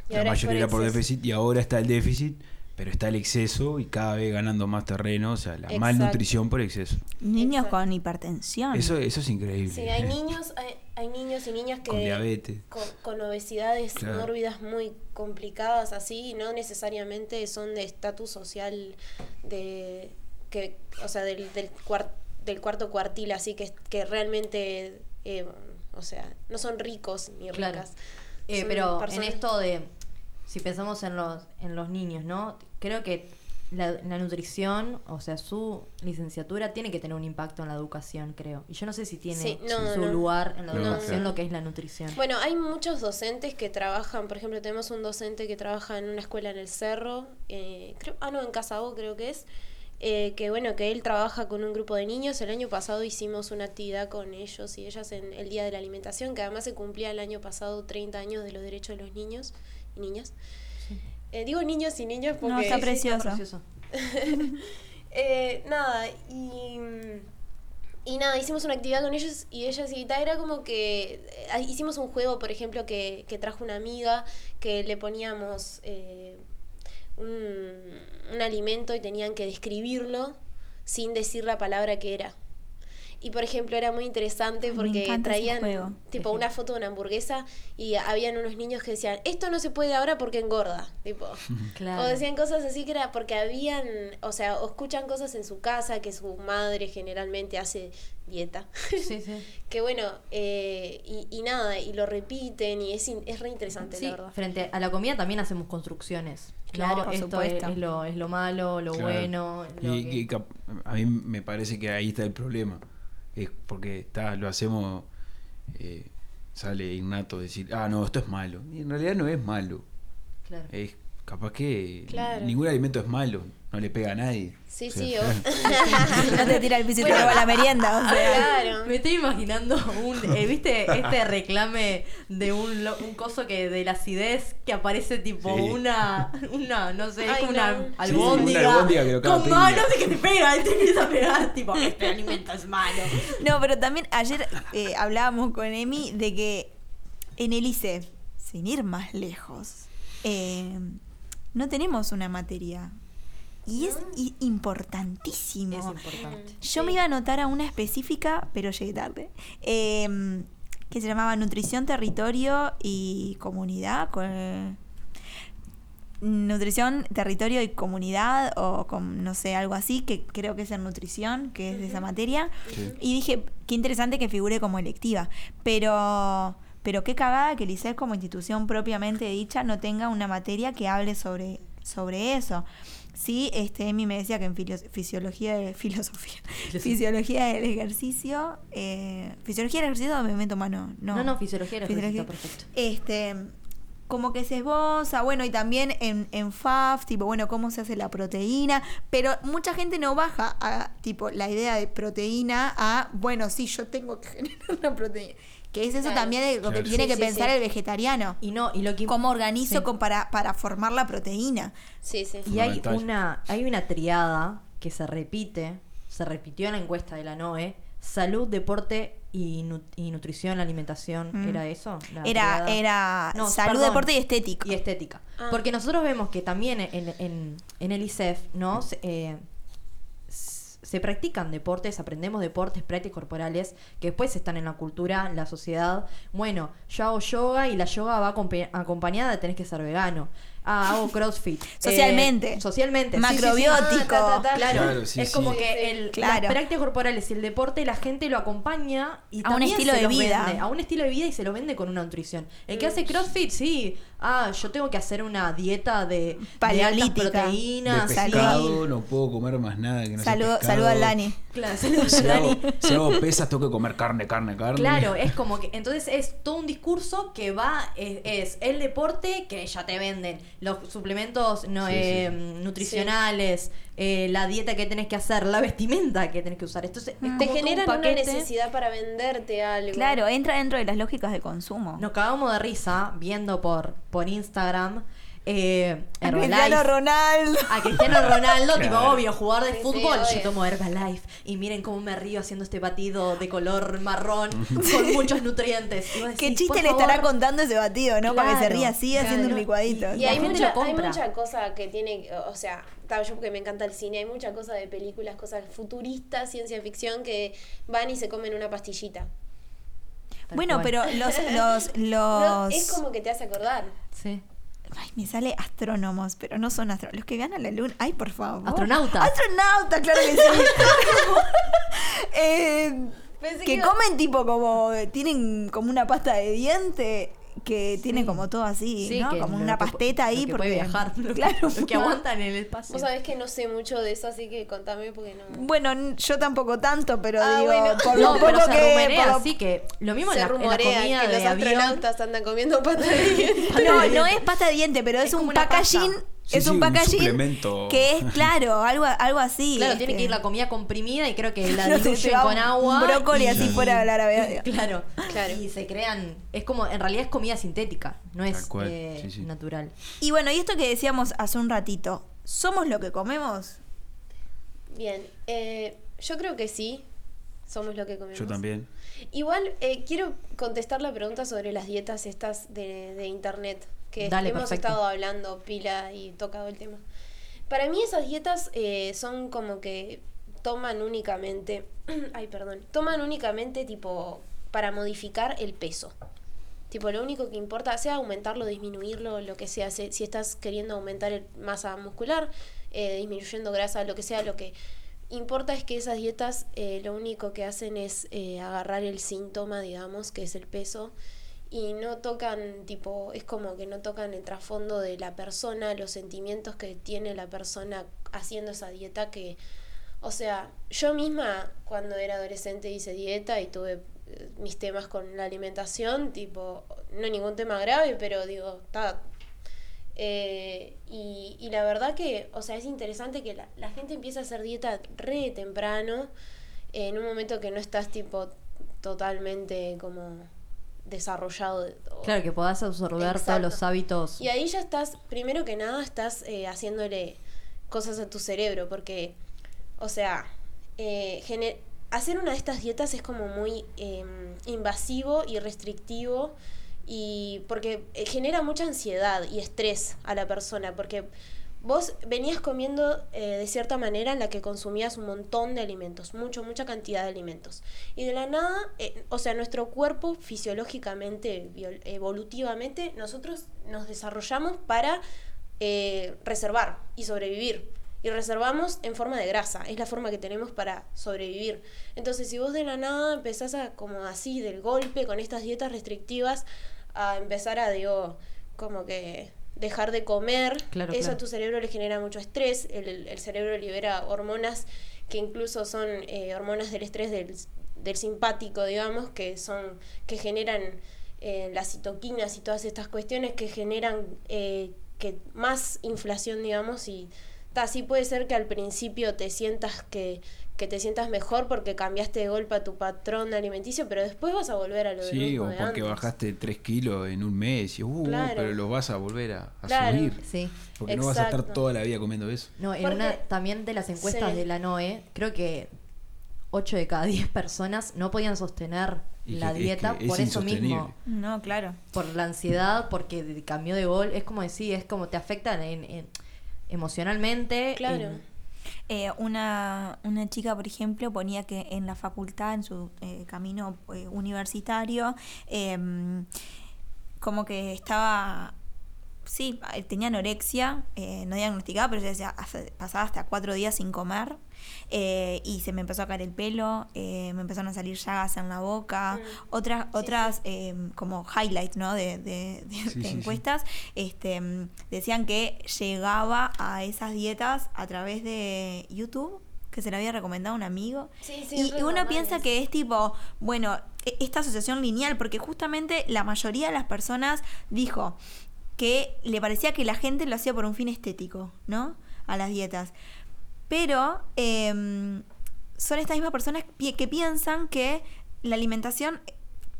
Y la mayoría era por déficit y ahora está el déficit, pero está el exceso y cada vez ganando más terreno, o sea, la Exacto. malnutrición por exceso. Niños Exacto. con hipertensión. Eso, eso es increíble. Sí, hay niños, hay, hay niños y niñas que Con diabetes. con, con obesidades Claro. mórbidas muy complicadas así, y no necesariamente son de estatus social de que, o sea, del, del, cuar- del cuarto cuartil, así que, que realmente, eh, o sea, no son ricos ni Claro. Eh, pero en esto de, si pensamos en los, en los niños, ¿no? Creo que la, la nutrición, o sea, su licenciatura tiene que tener un impacto en la educación, creo. Y yo no sé si tiene Sí, no, su no. lugar en la No, educación lo que es la nutrición. Bueno, hay muchos docentes que trabajan, por ejemplo, tenemos un docente que trabaja en una escuela en el Cerro, eh, creo, ah, no, en Casabó creo que es, eh, que bueno, que él trabaja con un grupo de niños. El año pasado hicimos una actividad con ellos y ellas en el Día de la Alimentación, que además se cumplía el año pasado 30 años de los derechos de los niños y niñas. Eh, digo niños y niñas porque... No, está precioso. precioso. Eh, nada, y, y nada, hicimos una actividad con ellos y ellas y tal, era como que eh, hicimos un juego, por ejemplo, que, que trajo una amiga, que le poníamos eh, un, un alimento y tenían que describirlo sin decir la palabra que era. Y por ejemplo era muy interesante porque traían tipo una foto de una hamburguesa y habían unos niños que decían, esto no se puede ahora porque engorda, tipo. Claro. O decían cosas así que era porque habían, o sea, o escuchan cosas en su casa que su madre generalmente hace dieta. Sí, sí. que bueno, eh, y, y nada, y lo repiten y es, in- es re interesante, Sí, la verdad. frente a la comida también hacemos construcciones. ¿No? Claro, por Esto es, supuesto. es lo, es lo malo, lo Claro. bueno. lo Y, que- y cap- a mí me parece que ahí está el problema. Es porque está, lo hacemos, eh, sale innato decir, ah, no, esto es malo. Y en realidad no es malo. Claro. Es capaz que Claro. ningún alimento es malo, no le pega a nadie. Sí, O sea, sí, o- no te tira el piso y te roba la merienda. O sea. claro. Me estoy imaginando un, eh, ¿viste? Este reclame de un, lo- un coso que de la acidez que aparece tipo Sí. una, una, no sé, es Ay, como una no. Sí, albóndiga, una albóndiga que lo con piña. manos y que te pega, y te empieza a pegar, tipo, este alimento es malo. No, pero también ayer eh, hablábamos con Emi de que en el ICEF, sin ir más lejos, eh, no tenemos una materia. Y es i- importantísimo. Es importante. Yo Sí. me iba a anotar a una específica, pero llegué tarde, eh, que se llamaba Nutrición, Territorio y Comunidad. con- nutrición, Territorio y Comunidad, o con, no sé, algo así, que creo que es en nutrición, que es de esa materia. Sí. Y dije, qué interesante que figure como electiva. Pero, pero qué cagada que el ICEF como institución propiamente dicha no tenga una materia que hable sobre, sobre eso. Sí, este, Emi me decía que en fisiología de filosofía, fisiología del ejercicio, eh, fisiología del ejercicio me meto mano, no. No, no, fisiología del ejercicio, perfecto. Este, como que se esboza, bueno, y también en, en FAF, tipo, bueno, cómo se hace la proteína, pero mucha gente no baja a, tipo, la idea de proteína a, bueno, sí, yo tengo que generar una proteína. Que es eso Claro. también de lo que Claro. tiene Sí, que sí, pensar sí. el vegetariano. Y no, y lo que ¿Cómo organizo Sí. con- para, para formar la proteína? Sí, sí. Y hay una, hay una triada que se repite, se repitió en la encuesta de la NOE, salud, deporte y, nu- y nutrición, alimentación, Mm. ¿era eso? La Era, era No, salud, perdón. deporte y estética. Y estética. Ah. Porque nosotros vemos que también en, en, en el ICEF, ¿no? Se, eh, se practican deportes, aprendemos deportes, prácticas corporales, que después están en la cultura, en la sociedad. Bueno, yo hago yoga y la yoga va acompa- acompañada de tenés que ser vegano. Ah, hago CrossFit. Socialmente. Eh, socialmente. sí, sí, sí. Macrobiótico. Ah, ta, ta, ta. Claro, Claro, sí, es sí. como que el, Claro. las prácticas corporales y el deporte la gente lo acompaña y A un también estilo se de los vida. vende, a un estilo de vida y se lo vende con una nutrición. El Mm. que hace CrossFit, sí, ah, yo tengo que hacer una dieta de, de altas Paleolítica. De proteínas, sí. pescado no puedo comer más nada que no Saludo, saludo al Dani. Claro, saludos, Si hago, Dani. si hago pesas tengo que comer carne, carne, carne. Claro, es como que entonces es todo un discurso que va es, es el deporte que ya te venden los suplementos no Sí, sí. eh, nutricionales, eh, la dieta que tenés que hacer, la vestimenta que tenés que usar. Entonces es Te todo un generan una necesidad para venderte algo. Claro, entra dentro de las lógicas de consumo. Nos cagamos de risa viendo por por Instagram eh, A. Cristiano Ronaldo. A Cristiano Ronaldo, tipo Claro. obvio, jugador de Sí, fútbol. Yo tomo Herbalife y miren cómo me río haciendo este batido de color marrón con muchos nutrientes. ¿Qué chiste le estará contando ese batido, no? Para que se ría así haciendo un licuadito. Y hay mucha, hay mucha cosa que tiene, o sea, yo porque me encanta el cine, hay mucha cosa de películas, cosas futuristas, ciencia ficción, que van y se comen una pastillita. Tal Bueno, cual. pero los, los, No, los... es como que te hace acordar. Sí. Ay, me sale astrónomos, pero no son astrónomos. Los que van a la luna. Ay, por favor. Astronautas. Astronautas, claro que sí. Eh, que que comen tipo como. Tienen como una pasta de diente que tiene como todo así, Sí, ¿no? Como una que- pasteta ahí. porque, puede viajar. Claro, que aguantan en el espacio. Vos sabés que no sé mucho de eso, así que contame porque no. Bueno, yo tampoco tanto, pero Ah, digo, bueno. por lo No, pero poco se que. rumorea por lo- así que lo mismo en Se la, en la rumorea comida que de los avión. astronautas andan comiendo pata de diente. No, no es pasta de diente, pero es, Es un packaging. pasta. Sí, es sí, un un packaging suplemento. que es claro, algo, algo así. Claro, tiene que ir la comida comprimida y creo que la No diluyen con agua. un brócoli y- así fuera de la. Claro, Claro. Y se crean. Es como, en realidad es comida sintética, no es Tal cual, eh, sí, sí. natural. Y bueno, y esto que decíamos hace un ratito, ¿somos lo que comemos? Bien, eh, yo creo que sí, somos lo que comemos. Yo también. Igual eh, quiero contestar la pregunta sobre las dietas estas de, de internet, que Dale, hemos perfecto. estado hablando pila y tocado el tema. Para mí esas dietas eh, son como que toman únicamente, ay perdón, toman únicamente tipo para modificar el peso. Tipo, lo único que importa, sea aumentarlo, disminuirlo, lo que sea. Si, si estás queriendo aumentar el- masa muscular, eh, disminuyendo grasa, lo que sea, lo que importa es que esas dietas eh, lo único que hacen es eh, agarrar el síntoma, digamos, que es el peso, y no tocan, tipo, es como que no tocan el trasfondo de la persona, los sentimientos que tiene la persona haciendo esa dieta que, o sea, yo misma cuando era adolescente hice dieta y tuve eh, mis temas con la alimentación, tipo, no ningún tema grave, pero digo, está... eh, y, y la verdad que, o sea, es interesante que la, la gente empiece a hacer dieta re temprano, en un momento que no estás tipo totalmente como desarrollado. o- Claro, que podás absorber Exacto. todos los hábitos. y ahí ya estás, primero que nada, estás eh, haciéndole cosas a tu cerebro, porque, o sea, eh, hacer una de estas dietas es como muy eh, invasivo y restrictivo, y porque eh, genera mucha ansiedad y estrés a la persona, porque vos venías comiendo eh, de cierta manera en la que consumías un montón de alimentos, mucho, mucha cantidad de alimentos. Y de la nada, eh, o sea, nuestro cuerpo fisiológicamente, evolutivamente, nosotros nos desarrollamos para eh, reservar y sobrevivir. Y reservamos en forma de grasa, es la forma que tenemos para sobrevivir. Entonces, si vos de la nada empezás a, como así, del golpe, con estas dietas restrictivas, a empezar a, digo, como que dejar de comer, Claro, eso claro. a tu cerebro le genera mucho estrés, el, el- cerebro libera hormonas que incluso son eh, hormonas del estrés del, del simpático, digamos, que son, que generan eh, las citoquinas y todas estas cuestiones que generan eh, que más inflación, digamos, y ta, sí puede ser que al principio te sientas que, que te sientas mejor porque cambiaste de golpe a tu patrón alimenticio, pero después vas a volver a lo Sí, mismo o de porque antes. bajaste 3 kilos en un mes y uh, Claro. pero los vas a volver a, a Claro. subir. Sí. Porque no vas a estar toda la vida comiendo eso. No, en Porque- una también de las encuestas Sí. de la NOE, creo que 8 de cada 10 personas no podían sostener Y la que- es dieta que es por eso mismo. No, claro. Por la ansiedad, porque de- cambió de gol. Es como decir, es como te afectan en, en- emocionalmente. Claro. en- Eh, una, una chica, por ejemplo, ponía que en la facultad, en su eh, camino eh, universitario, em, como que estaba sí, eh, tenía anorexia, eh, no diagnosticada, pero ya decía, pasaba hasta cuatro días sin comer. eh, y se me empezó a caer el pelo, eh, me empezaron a salir llagas en la boca, otras, otras eh, como highlights ¿no? de, de- de- Sí, de sí, sí. encuestas, este, mm, decían que llegaba a esas dietas a través de YouTube, que se le había recomendado un amigo. Sí, sí, y, uno piensa que es tipo, bueno, e- esta asociación lineal, porque justamente la mayoría de las personas dijo que le parecía que la gente lo hacía por un fin estético, ¿no? A las dietas. Pero em, son estas mismas personas que piensan que la alimentación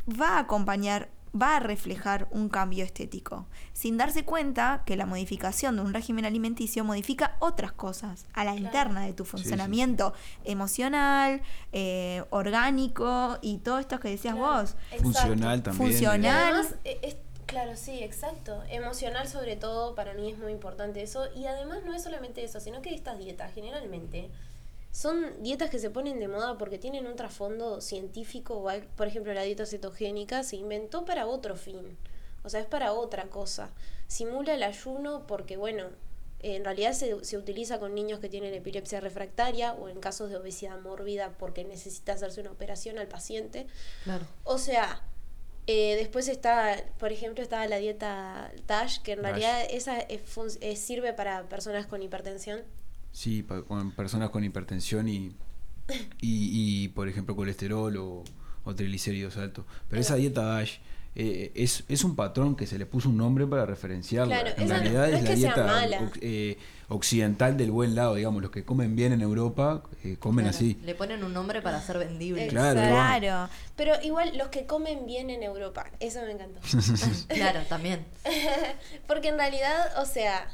va a acompañar, va a reflejar un cambio estético, sin darse cuenta que la modificación de un régimen alimenticio modifica otras cosas a la interna de tu sí. funcionamiento emocional, eh, orgánico y todo esto que decías Claro, vos. exacto. Funcional también. Funcional. Además, eh, es- claro, sí, exacto. Emocional sobre todo, para mí es muy importante eso. Y además no es solamente eso, sino que estas dietas generalmente son dietas que se ponen de moda porque tienen un trasfondo científico. Por ejemplo, la dieta cetogénica se inventó para otro fin. O sea, es para otra cosa. Simula el ayuno porque, bueno, en realidad se, se utiliza con niños que tienen epilepsia refractaria o en casos de obesidad mórbida porque necesita hacerse una operación al paciente. Claro. O sea, eh, después está, por ejemplo, está la dieta DASH, que en DASH. realidad esa es sirve para personas con hipertensión. Sí, pa- con personas con hipertensión y, y, y, por ejemplo, colesterol o, o triglicéridos altos. Pero esa dieta DASH eh, es, es un patrón que se le puso un nombre para referenciarla. Claro, en no- realidad no es es la que dieta eh, occidental del buen lado, digamos. Los que comen bien en Europa eh, comen Claro. así. Le ponen un nombre para ser vendible. Claro. Pero igual los que comen bien en Europa, eso me encantó. Claro, también. Porque en realidad, o sea,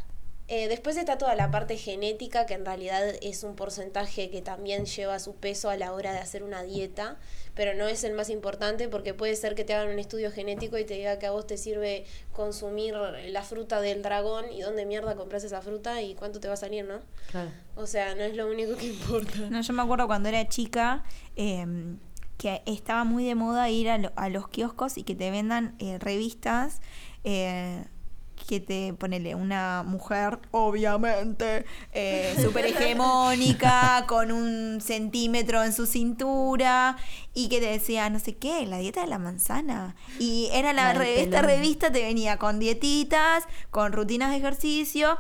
eh, después está toda la parte genética, que en realidad es un porcentaje que también lleva su peso a la hora de hacer una dieta, pero no es el más importante porque puede ser que te hagan un estudio genético y te diga que a vos te sirve consumir la fruta del dragón y dónde mierda compras esa fruta y cuánto te va a salir, ¿no? Claro. O sea, no es lo único que importa. No, yo me acuerdo cuando era chica em, que estaba muy de moda ir a, lo- a los kioscos y que te vendan eh, revistas eh, que te ponele una mujer, obviamente, eh, súper hegemónica, con un centímetro en su cintura y que te decía, no sé qué, la dieta de la manzana. Y era la, La re- esta revista te venía con dietitas, con rutinas de ejercicio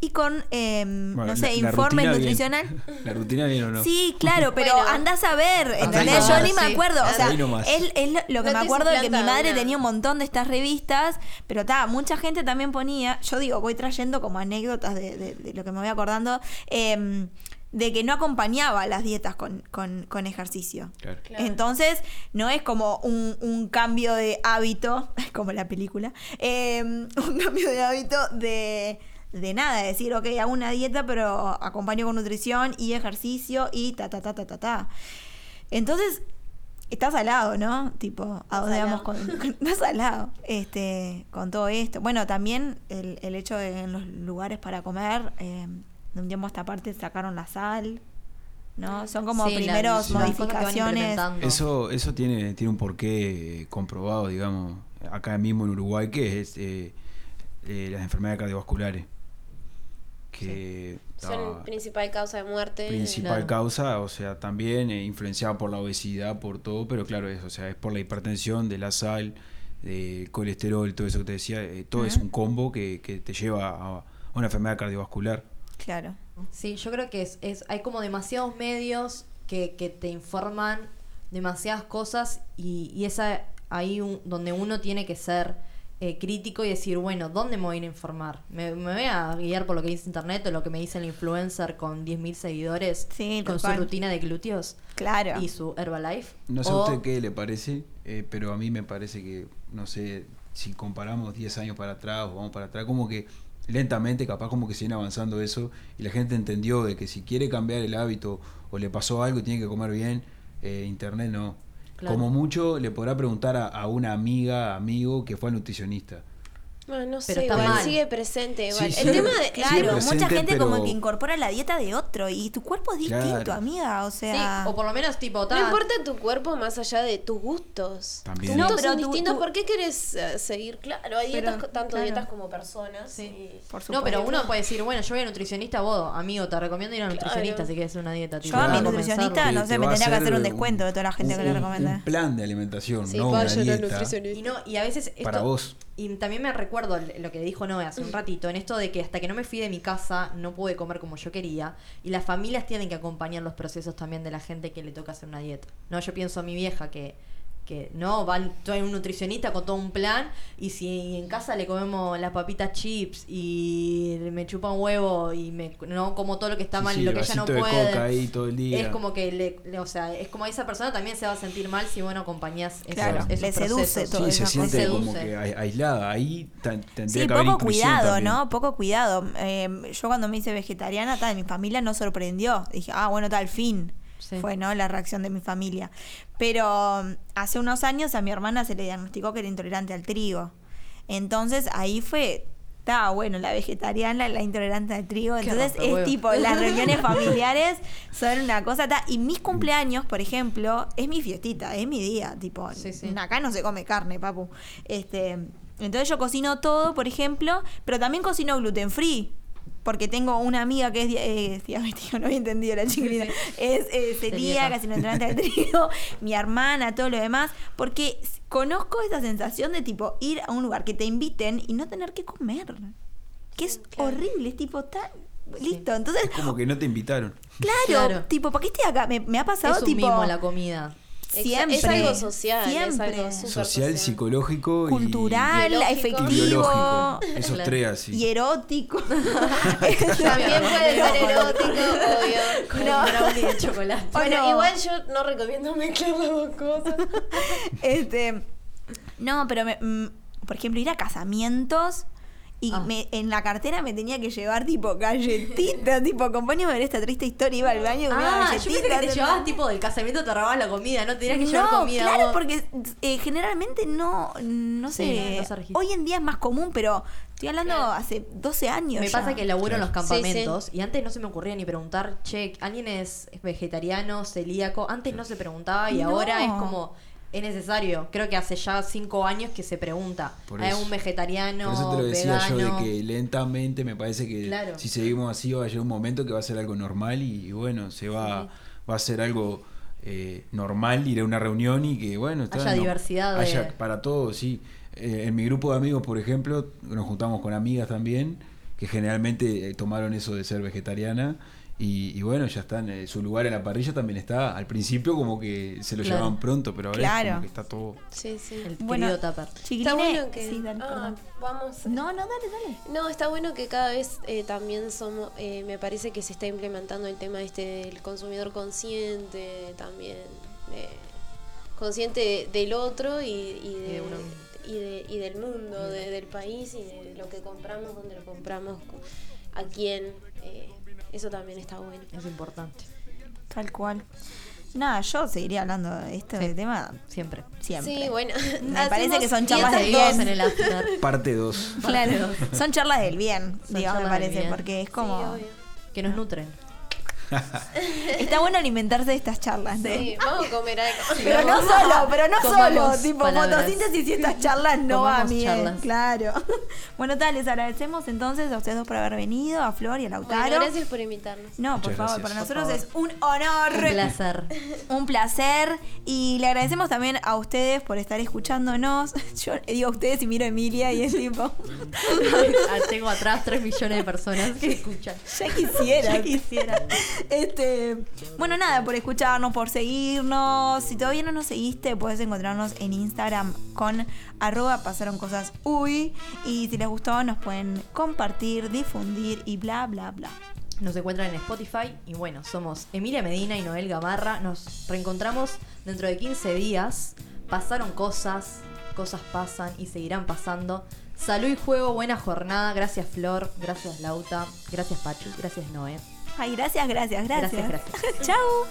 y con, em, Bueno, no sé, la informe bien. nutricional. La rutina bien o no. Sí, claro, pero Bueno. andás a ver, ¿entendés? Yo ni me acuerdo, o sea, es, es lo- que No me acuerdo de que mi madre una. tenía un montón de estas revistas, pero ta, mucha gente también ponía, yo digo, voy trayendo como anécdotas de, de- de lo que me voy acordando, em, de que no acompañaba las dietas con, con- con ejercicio. Claro. Claro. Entonces, no es como un, un cambio de hábito, como la película, em, un cambio de hábito de, de nada, de decir, ok, hago una dieta, pero acompaño con nutrición y ejercicio y ta, ta, ta, ta, ta, ta. Entonces, estás al lado, ¿no? Tipo, ¿a dónde vamos con, con- estás al lado, este, con todo esto? Bueno, también el, el hecho de en los lugares para comer, em, de un tiempo a esta parte sacaron la sal, ¿no? Son como Sí, primeros modificaciones. Eso, eso tiene, tiene un porqué eh, comprobado, digamos, acá mismo en Uruguay, que es eh, eh, las enfermedades cardiovasculares. Que Son ah, principal causa de muerte. principal Claro. causa, o sea, también eh, influenciada por la obesidad, por todo, pero claro, es, o sea, es por la hipertensión, de la sal, de colesterol, todo eso que te decía, eh, todo es un combo que, que te lleva a, a una enfermedad cardiovascular. Claro. Sí, yo creo que es, es hay como demasiados medios que, que te informan demasiadas cosas y, y es ahí un- donde uno tiene que ser eh, crítico y decir, bueno, ¿dónde me voy a ir a informar? ¿Me, me voy a guiar por lo que dice internet o lo que me dice el influencer con 10.000 seguidores Sí, con su cual. rutina de glúteos Claro. y su Herbalife? No sé O- a usted qué le parece, eh, pero a mí me parece que, no sé, si comparamos 10 años para atrás o vamos para atrás, como que lentamente, capaz como que siguen avanzando eso y la gente entendió de que si quiere cambiar el hábito o le pasó algo y tiene que comer bien, eh, internet no. Como mucho le podrá preguntar a, a una amiga, amigo que fue al nutricionista. No, no Pero sé, está igual, mal. sigue presente. Igual. Sí, el sí. tema de. Claro, Sí, mucha presente, gente como pero- que incorpora la dieta de otro y tu cuerpo es distinto, Claro. amiga. O sea. Sí, o por lo menos tipo, No ta, importa tu cuerpo más allá de tus gustos. También. Tus No, gustos pero son tu- distintos. tu- ¿Por qué querés eh, seguir? Claro, hay Pero, dietas, tanto claro. dietas como personas. Sí. y- por supuesto. No, pero uno puede decir, bueno, yo voy a nutricionista, vos, amigo, te recomiendo ir a nutricionista Claro. si quieres una dieta. Yo tipo, a mi nutricionista, no sé, te me tendría que hacer un descuento de toda la gente que le recomendé. Un plan de alimentación, no una dieta. nutricionista. Y no, a veces Para vos. Y también me recuerdo lo que dijo Noé hace un ratito, en esto de que hasta que no me fui de mi casa no pude comer como yo quería. Y las familias tienen que acompañar los procesos también de la gente que le toca hacer una dieta. No, yo pienso a mi vieja que, que no, van a un nutricionista con todo un plan. Y si en casa le comemos las papitas chips y me chupa un huevo y me no como todo lo que está Sí, mal sí, y lo que ella no de puede. coca ahí todo el día. Es como que le, le- o sea, es como esa persona también se va a sentir mal si vos no acompañás esos, Claro, esos le seduce procesos. todo Sí, se siente cosas. como Seduce. que ai- aislada. Ahí tendría Sí, que poco cuidado, también. ¿no? Poco cuidado. Eh, yo cuando me hice vegetariana, tal, mi familia no sorprendió. Dije, ah, bueno, tal, fin. Sí. Fue, ¿no? La reacción de mi familia. Pero um, hace unos años a mi hermana se le diagnosticó que era intolerante al trigo. Entonces ahí fue, estaba bueno, la vegetariana, la intolerante al trigo. Entonces es tipo, las reuniones familiares son una cosa. ta- Y mis cumpleaños, por ejemplo, es mi fiestita, es mi día. Tipo, Sí, sí. acá no se come carne, papu. Este, entonces yo cocino todo, por ejemplo, pero también cocino gluten free. Porque tengo una amiga que es, dia- eh, es diabética, no había entendido la chiquilina. Es eh, celíaca, sin intolerante al trigo, mi hermana, todo lo demás. Porque conozco esa sensación de tipo ir a un lugar que te inviten y no tener que comer. Que es Claro. horrible, es tipo tan. Listo, entonces, Como que no te invitaron. claro, Claro. tipo, ¿para qué estoy acá? Me, me ha pasado es un tipo. mimo la comida. Siempre. Es algo social, siempre. es algo súper Social, psicológico y- cultural, y, efectivo biológico. Esos Claro. tres así. y erótico. También puede ser erótico, obvio. Con No. un brownie de chocolate. Bueno, no. igual yo no recomiendo mezclar las dos cosas. este, no, pero me- mm, por ejemplo, ir a casamientos y Ah. me- en la cartera me tenía que llevar tipo galletitas, tipo, acompáñame a ver esta triste historia, iba al baño y comía Ah, yo pensé que te galletitas, llevabas tipo del casamiento, te robabas la comida, no tenías que llevar no, comida. claro, vos. porque eh, generalmente no, no Sí, sé, no registra. hoy en día es más común, pero estoy hablando Claro. hace 12 años. Me ya. pasa que laburo en los campamentos y antes no se me ocurría ni preguntar, che, ¿alguien es es vegetariano, celíaco? Antes no se preguntaba y No. ahora es como, es necesario. Creo que hace ya cinco años que se pregunta, Por ¿hay eso. un vegetariano, Por eso te lo decía vegano? yo de que lentamente me parece que Claro. si seguimos así va a llegar un momento que va a ser algo normal y, y bueno, se va, va a ser algo eh, normal ir a una reunión y que bueno, está, Haya diversidad de- para todos, sí. Eh, en mi grupo de amigos, por ejemplo, nos juntamos con amigas también que generalmente eh, tomaron eso de ser vegetariana y, y bueno, ya están, eh, su lugar en la parrilla también está, al principio como que se lo Claro. llevaban pronto, pero ahora es Claro. como que está todo... Sí, sí. El Bueno, Está bueno que. Sí, dale, ah, vamos. No, no, dale, dale. No, está bueno que cada vez eh, también somos, eh, me parece que se está implementando el tema este del consumidor consciente, también eh, consciente de- del otro y, y de- uno y de- y del mundo, de- del país y de lo que compramos, dónde lo compramos, a quién. Eso también está bueno. Es importante, Tal cual. Nada, yo seguiría hablando de este Sí. tema siempre. siempre. Sí, bueno. Me parece que son charlas de dietas bien. Seguimos en el after. Parte 2. Claro, son charlas del bien, Son digamos, me del parece, porque es como... Que nos nutren. Está bueno alimentarse de estas charlas. Sí, vamos a comer algo. Pero no solo, pero no Comamos solo, tipo palabras. fotosíntesis y estas charlas no va bien, claro. Bueno, tal, les agradecemos entonces a ustedes dos por haber venido, a Flor y a Lautaro. Bueno, gracias por invitarnos. No, por Muchas favor, gracias. para Por nosotros favor. es un honor. Un placer. Un placer y le agradecemos también a ustedes por estar escuchándonos. Yo digo a ustedes y miro a Emilia y es tipo, Ah, Tengo atrás 3 millones de personas que escuchan. ya quisiera. Ya quisiera. Este, bueno, nada, por escucharnos, por seguirnos. Si todavía no nos seguiste, puedes encontrarnos en Instagram con arroba pasaron cosas uy. Y si les gustó, nos pueden compartir, difundir y bla, bla, bla. Nos encuentran en Spotify y bueno, somos Emilia Medina y Noel Gamarra. Nos reencontramos dentro de 15 días. Pasaron cosas, cosas pasan y seguirán pasando. Salud y juego, buena jornada. Gracias Flor, gracias Lauta, gracias Pachu, gracias Noé. Ay, gracias, gracias, gracias. gracias, gracias. Chao.